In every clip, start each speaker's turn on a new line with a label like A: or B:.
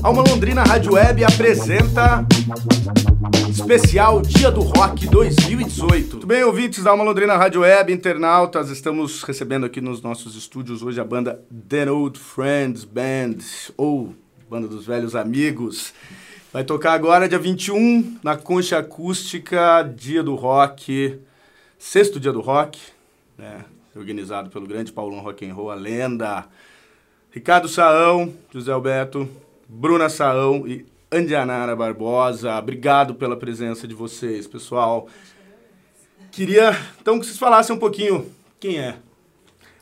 A: Alma Londrina Rádio Web apresenta especial Dia do Rock 2018. Tudo bem, ouvintes da Alma Londrina Rádio Web, internautas? Estamos recebendo aqui nos nossos estúdios hoje a banda The Old Friends Band, ou Banda dos Velhos Amigos. Vai tocar agora, dia 21, na Concha Acústica, Dia do Rock, sexto Dia do Rock, né? organizado pelo grande Paulão Rock and Roll, a lenda. Ricardo Saão, José Alberto, Bruna Saão e Andianara Barbosa. Obrigado pela presença de vocês, pessoal. Queria então que vocês falassem um pouquinho quem é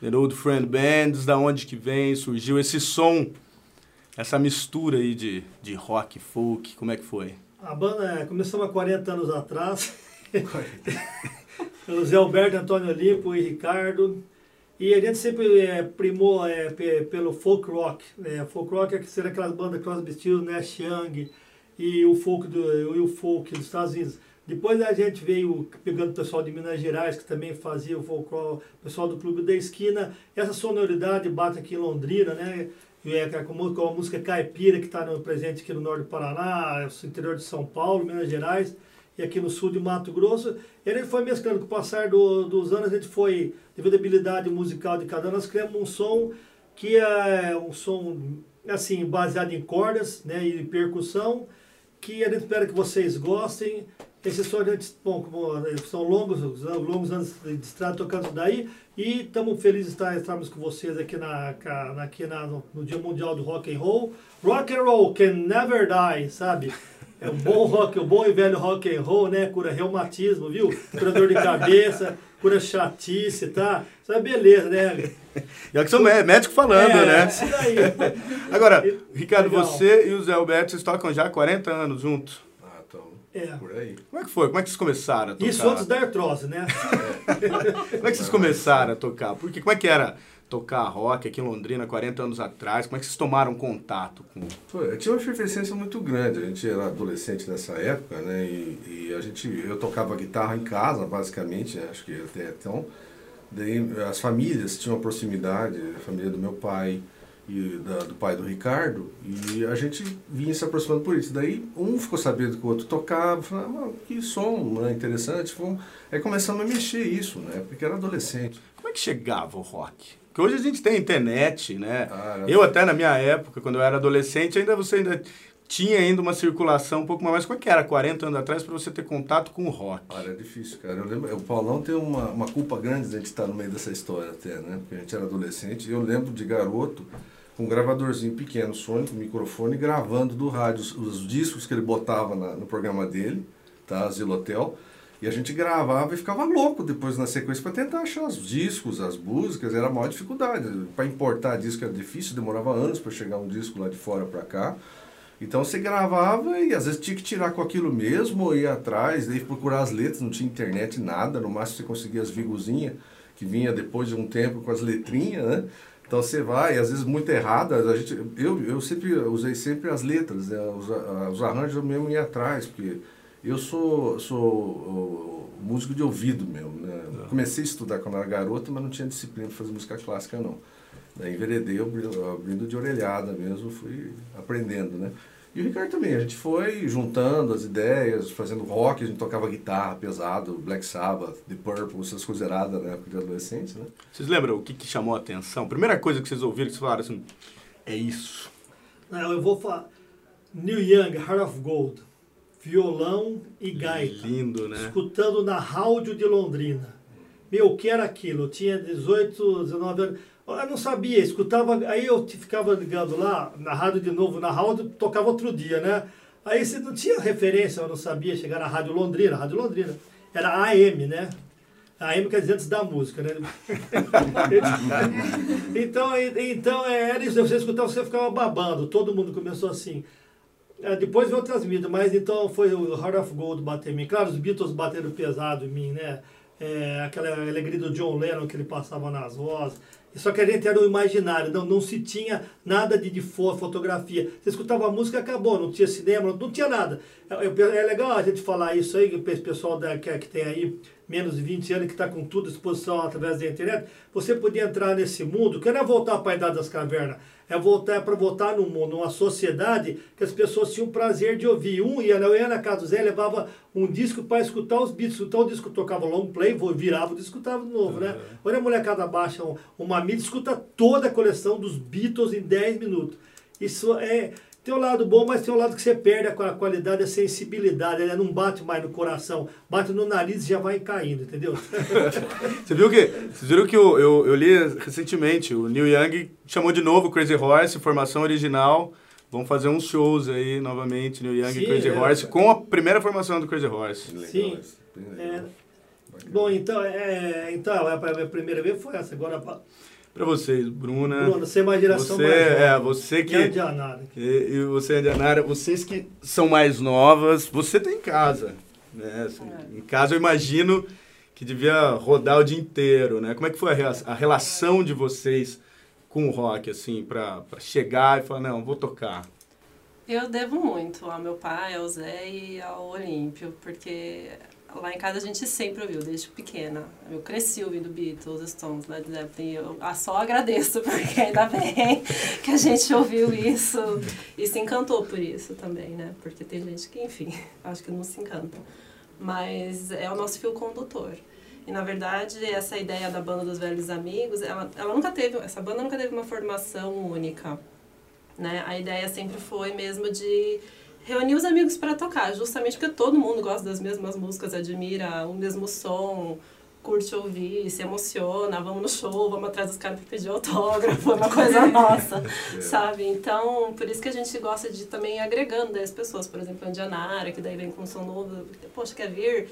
A: The Old Friend Bands, da onde que vem, surgiu esse som, essa mistura aí de, de rock, folk, como é que foi?
B: A banda é, começamos há 40 anos atrás. pelo Zé Alberto, Antônio Olimpo e Ricardo. E a gente sempre é, primou é, pelo folk rock. Né? Folk rock é que aquelas bandas Crosby, Stills, Nash Young e o folk do e o folk dos Estados Unidos. Depois a gente veio pegando o pessoal de Minas Gerais, que também fazia o folk rock, o pessoal do Clube da Esquina. Essa sonoridade bate aqui em Londrina, né? É, com, com a música caipira, que está presente aqui no norte do Paraná, no interior de São Paulo, Minas Gerais e aqui no sul de Mato Grosso. E gente foi mesclando, com o passar do, dos anos, a gente foi, devido à habilidade musical de cada um, nós criamos um som que é um som, assim, baseado em cordas né, e percussão, que a gente espera que vocês gostem. Esse som, a gente, bom, eh, são longos, longos anos de estrada tocando daí, e estamos felizes de estar, estarmos com vocês aqui, na, aqui na, no Dia Mundial do Rock and Roll. Rock and Roll can never die, sabe? É um bom rock, o um bom e velho rock and roll, né? Cura reumatismo, viu? Cura dor de cabeça, cura chatice, tá? Isso é beleza, né?
A: E é que são médicos falando, é, né? Isso daí. Agora, Ricardo, Legal. você e o Zé Alberto, vocês tocam já há 40 anos juntos.
C: Ah, então. É. Por aí.
A: Como é que foi? Como é que vocês começaram a tocar?
B: Isso antes da artrose, né?
A: É. Como é que vocês começaram a tocar? Porque como é que era tocar rock aqui em Londrina 40 anos atrás? Como é que vocês tomaram contato com...
C: Foi, tinha uma efervescência muito grande, a gente era adolescente nessa época, né, e, e a gente, eu tocava guitarra em casa, basicamente, né, acho que até então, daí as famílias tinham proximidade, a família do meu pai e da, do pai do Ricardo, e a gente vinha se aproximando por isso. Daí um ficou sabendo que o outro tocava, falava, ah, que som né, interessante, aí começamos a mexer isso, né, porque era adolescente.
A: Como é que chegava o rock? Porque hoje a gente tem internet, né? Ah, eu até na minha época, quando eu era adolescente, ainda você ainda tinha ainda uma circulação um pouco mais. Como é que era 40 anos atrás para você ter contato com o rock?
C: Olha, é difícil, cara. Eu lembro, o Paulão tem uma, uma culpa grande de a gente estar no meio dessa história até, né? Porque a gente era adolescente. Eu lembro de garoto com um gravadorzinho pequeno, sônico, microfone, gravando do rádio os, os discos que ele botava na, no programa dele, tá? Asilo Hotel. E a gente gravava e ficava louco depois na sequência para tentar achar os discos, as músicas, era a maior dificuldade. Para importar disco era difícil, demorava anos para chegar um disco lá de fora para cá. Então você gravava e às vezes tinha que tirar com aquilo mesmo, ou ir atrás, daí procurar as letras, não tinha internet, nada, no máximo você conseguia as vigozinhas, que vinha depois de um tempo com as letrinhas, né? Então você vai, às vezes muito erradas, a gente, eu, eu sempre usei sempre as letras, né? os, os arranjos eu mesmo ia atrás, porque eu sou, sou músico de ouvido mesmo. Né? É. Comecei a estudar quando era garoto, mas não tinha disciplina para fazer música clássica, não. Daí enveredei abrindo de orelhada mesmo, fui aprendendo, né? E o Ricardo também, a gente foi juntando as ideias, fazendo rock, a gente tocava guitarra pesado, Black Sabbath, The Purple, essas coisas eradas na época de adolescente, né?
A: Vocês lembram o que, que chamou a atenção? Primeira coisa que vocês ouviram, que vocês falaram assim, é isso.
B: Não, eu vou falar, New Young, Heart of Gold violão e gaita.
A: Lindo, né?
B: Escutando na rádio de Londrina. Meu, o que era aquilo? Eu tinha 18, 19 anos. Eu não sabia, escutava. Aí eu ficava ligando lá, na rádio de novo, na rádio, tocava outro dia, né? Aí você não tinha referência, eu não sabia chegar na Rádio Londrina. Rádio Londrina. Era AM, né? AM quer dizer antes da música, né? então, então era isso. Você escutava, você ficava babando. Todo mundo começou assim. É, depois veio outras mídias, mas então foi o Heart of Gold bater em mim. Claro, os Beatles bateram pesado em mim, né? É, aquela alegria do John Lennon que ele passava nas vozes. Só que a gente era o imaginário, não, não se tinha nada de, de fotografia. Você escutava a música acabou, não tinha cinema, não, não tinha nada. É, é, legal a gente falar isso aí, o pessoal da, que, que tem aí menos de 20 anos, que está com tudo à disposição através da internet, você podia entrar nesse mundo, que não é voltar para a Idade das Cavernas, é voltar para voltar num numa sociedade que as pessoas tinham prazer de ouvir. Um ia, eu ia na casa do Zé, levava um disco para escutar os beats, escutar o disco, tocava long play, virava o disco, escutava de novo, né? Olha a molecada baixa uma mídia, escuta toda a coleção dos Beatles em 10 minutos. Isso é tem um lado bom, mas tem um lado que você perde a qualidade, a sensibilidade. Ele não bate mais no coração, bate no nariz e já vai caindo, entendeu?
A: você viu que, vocês viram que eu, eu, eu, li recentemente, o Neil Young chamou de novo Crazy Horse, formação original. Vamos fazer uns shows aí novamente, Neil Young Sim, e Crazy é, Horse, com a primeira formação do Crazy Horse.
B: Sim. É, bom, então, é, então a primeira vez foi essa. Agora
A: para vocês, Bruna.
B: Bruna, você é uma geração
A: você,
B: mais
A: É, você que.
B: E,
A: e, e você, Andianara, vocês que são mais novas, você tá em casa. Né? Assim, é. Em casa eu imagino que devia rodar o dia inteiro, né? Como é que foi a, a relação de vocês com o rock, assim, para chegar e falar, não, vou tocar?
D: Eu devo muito ao meu pai, ao Zé e ao Olímpio, porque lá em casa a gente sempre ouviu, desde pequena. Eu cresci ouvindo Beatles, Stones, Led Zeppelin. Eu só agradeço, porque ainda bem que a gente ouviu isso e se encantou por isso também, né? Porque tem gente que, enfim, acho que não se encanta. Mas é o nosso fio condutor. E na verdade, essa ideia da banda dos velhos amigos, ela, ela nunca teve, essa banda nunca teve uma formação única. Né? A ideia sempre foi mesmo de reunir os amigos para tocar, justamente porque todo mundo gosta das mesmas músicas, admira o mesmo som, curte ouvir, se emociona, vamos no show, vamos atrás dos caras para pedir autógrafo, é uma coisa nossa, é. sabe? Então, por isso que a gente gosta de também ir agregando as pessoas, por exemplo, a Indianara, que daí vem com um som novo, poxa, quer vir?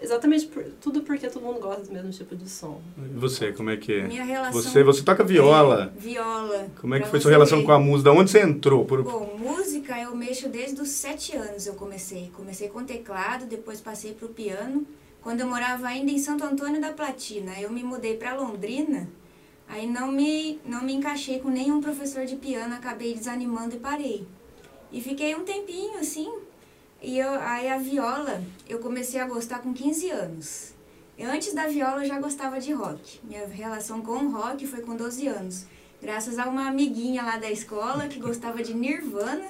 D: Exatamente por, tudo porque todo mundo gosta do mesmo tipo de som.
A: E você, como é que é?
E: Minha relação
A: você, você toca viola.
E: É, viola.
A: Como é que foi sua relação ver. com a música? onde você entrou? Por...
E: Bom, música eu mexo desde os sete anos eu comecei. Comecei com teclado, depois passei para o piano. Quando eu morava ainda em Santo Antônio da Platina, eu me mudei para Londrina. Aí não me, não me encaixei com nenhum professor de piano, acabei desanimando e parei. E fiquei um tempinho assim, e eu, aí a viola, eu comecei a gostar com 15 anos. Antes da viola eu já gostava de rock. Minha relação com o rock foi com 12 anos. Graças a uma amiguinha lá da escola que gostava de Nirvana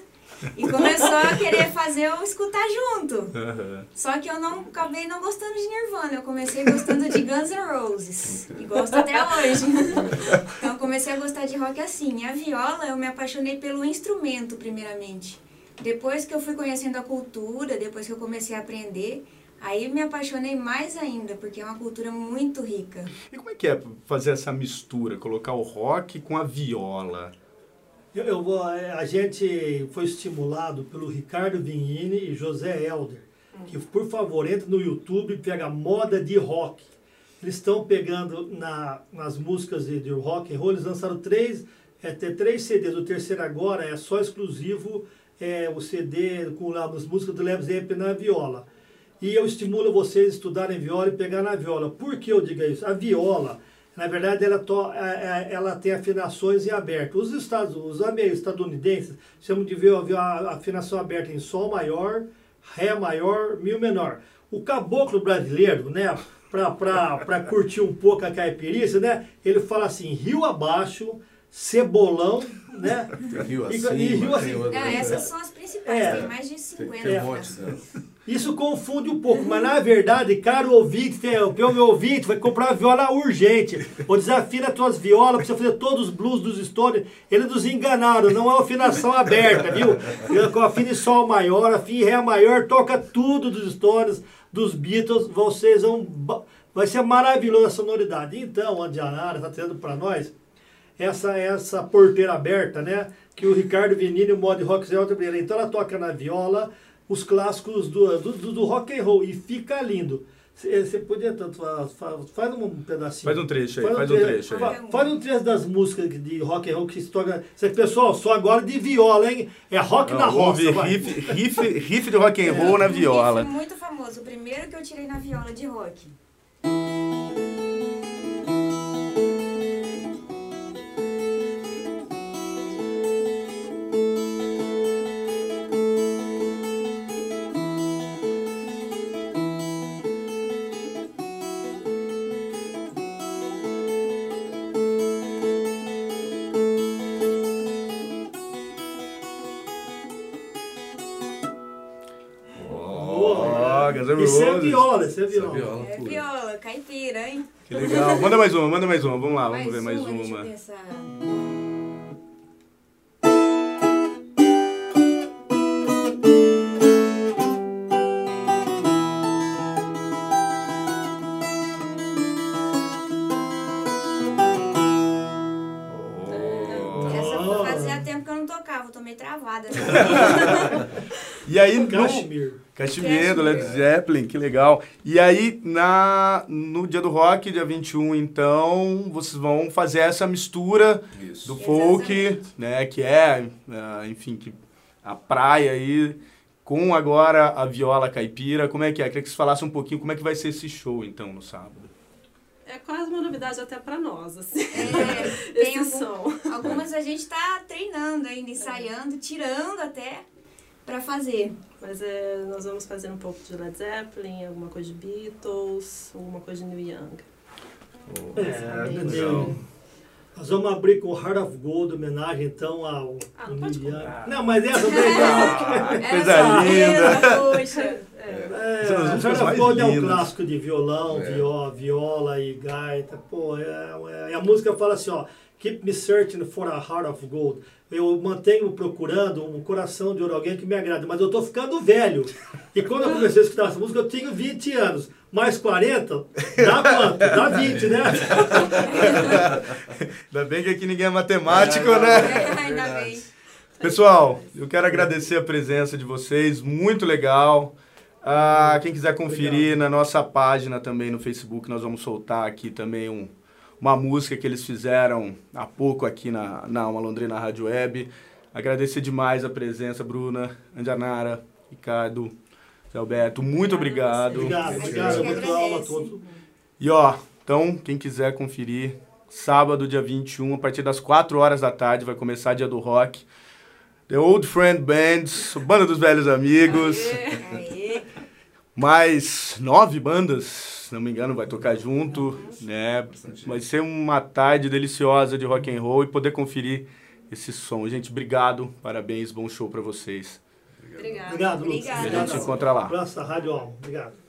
E: e começou a querer fazer eu escutar junto. Uhum. Só que eu não acabei não gostando de Nirvana, eu comecei gostando de Guns N' Roses. E gosto até hoje. Então eu comecei a gostar de rock assim. E a viola eu me apaixonei pelo instrumento primeiramente. Depois que eu fui conhecendo a cultura, depois que eu comecei a aprender, aí me apaixonei mais ainda, porque é uma cultura muito rica.
A: E como é que é fazer essa mistura, colocar o rock com a viola?
B: Eu, eu, é, a gente foi estimulado pelo Ricardo Vignini e José Helder, que por favor entre no YouTube e pega moda de rock. Eles estão pegando na, nas músicas de, de rock and roll, eles lançaram três, é, três CDs, o terceiro agora é só exclusivo é, o CD com lá, as músicas do Led Zeppelin na viola. E eu estimulo vocês a estudarem viola e pegar na viola. Por que eu digo isso? A viola, na verdade, ela, to, é, é, ela tem afinações em aberto. Os, estados, os estadunidenses chamam de viola, a afinação aberta em Sol maior, Ré maior, Mi menor. O caboclo brasileiro, né, para curtir um pouco a caipirícia, né, ele fala assim, rio abaixo, cebolão, né?
C: Rio acima. E, e rio acima.
E: Não, essas são as principais, é, tem mais de 50. Tem, um monte
B: Isso confunde um pouco, mas na verdade, caro ouvinte, tem, o meu ouvinte vai comprar uma viola urgente. Ou desafina as tuas violas para você fazer todos os blues dos Stones. Eles nos enganaram, não é uma afinação aberta, viu? Com afina em sol maior, afina em ré maior, toca tudo dos Stones, dos Beatles, vocês vão... Vai ser maravilhosa a sonoridade. Então, a Andianara está trazendo para nós essa essa porteira aberta, né? Que o Ricardo Venini, o mod rock Zé Então ela toca na viola os clássicos do, do, do rock and roll e fica lindo. Você podia tanto faz um pedacinho.
A: Faz um trecho aí, faz, faz um trecho,
B: aí. Faz um trecho das músicas de rock and roll que se toca. Pessoal, só agora de viola, hein? É rock Não, na roça.
A: Riff, riff, riff de rock and roll é. na viola. Um
E: riff muito famoso, o primeiro que eu tirei na viola de rock.
A: Guns N'
B: Isso é
A: Roses.
B: viola, isso é viola.
C: viola
E: É
C: pura.
E: viola, caipira, hein?
A: Que legal. Manda mais uma, manda mais uma. Vamos lá, vamos ver mais
E: eu
A: uma. E aí, no...
B: Kashmir.
A: Cachimbo, do Led Zeppelin, que legal. E aí, na, no dia do rock, dia 21, então, vocês vão fazer essa mistura
C: Isso.
A: do folk,
E: Exatamente.
A: né, que é, ah, enfim, que a praia aí, com agora a viola caipira. Como é que é? Queria que vocês falassem um pouquinho como é que vai ser esse show, então, no sábado.
D: É quase uma novidade até pra nós, assim.
E: É, tem
D: Esse
E: algum-
D: som.
E: algumas a gente tá treinando ainda, ensaiando, tirando até pra fazer.
D: Mas é, nós vamos fazer um pouco de Led Zeppelin, alguma coisa de Beatles, alguma coisa de Neil Young.
B: É,
D: Exatamente.
B: entendeu? Nós vamos abrir com Heart of Gold, homenagem então ao.
D: Ah, não pode.
B: Não, mas essa daí.
A: Ah,
E: Era
A: coisa
E: só
A: linda!
E: eu, Puxa.
D: É,
B: É, Heart of Gold é um clássico de violão,
C: É.
B: viola, viola e gaita. Pô, é, é- e a música fala assim, ó. Keep me searching for a heart of gold. Eu mantenho procurando um coração de ouro, alguém que me agrade, mas eu tô ficando velho. E quando eu comecei a escutar essa música, eu tinha 20 anos. Mais 40, dá quanto? Dá 20, né?
A: Ainda bem que aqui ninguém é matemático, né?
E: Ainda bem.
A: Pessoal, eu quero agradecer a presença de vocês, muito legal. Ah, quem quiser conferir na nossa página também no Facebook, nós vamos soltar aqui também um, uma música que eles fizeram há pouco aqui na, na Alma Londrina Rádio Web. Agradecer demais a presença, Bruna, Andianara, Ricardo, Zé Alberto, muito obrigado.
B: Obrigado, obrigado.
E: gente
B: Muito alma a
E: agradece.
B: todos.
A: E ó, então, quem quiser conferir, sábado, dia 21, a partir das 4 horas da tarde, vai começar dia do rock. The Old Friend Bands, Banda dos Velhos Amigos,
E: Aê.
A: mais nove bandas, se não me engano, vai tocar junto, né? Vai ser uma tarde deliciosa de rock and roll e poder conferir esse som. Gente, obrigado, parabéns, bom show pra vocês.
D: Obrigada.
B: Obrigado, Lucas.
E: Obrigada.
A: E a gente se encontra lá.
B: Abraço da Rádio Alma. Obrigado.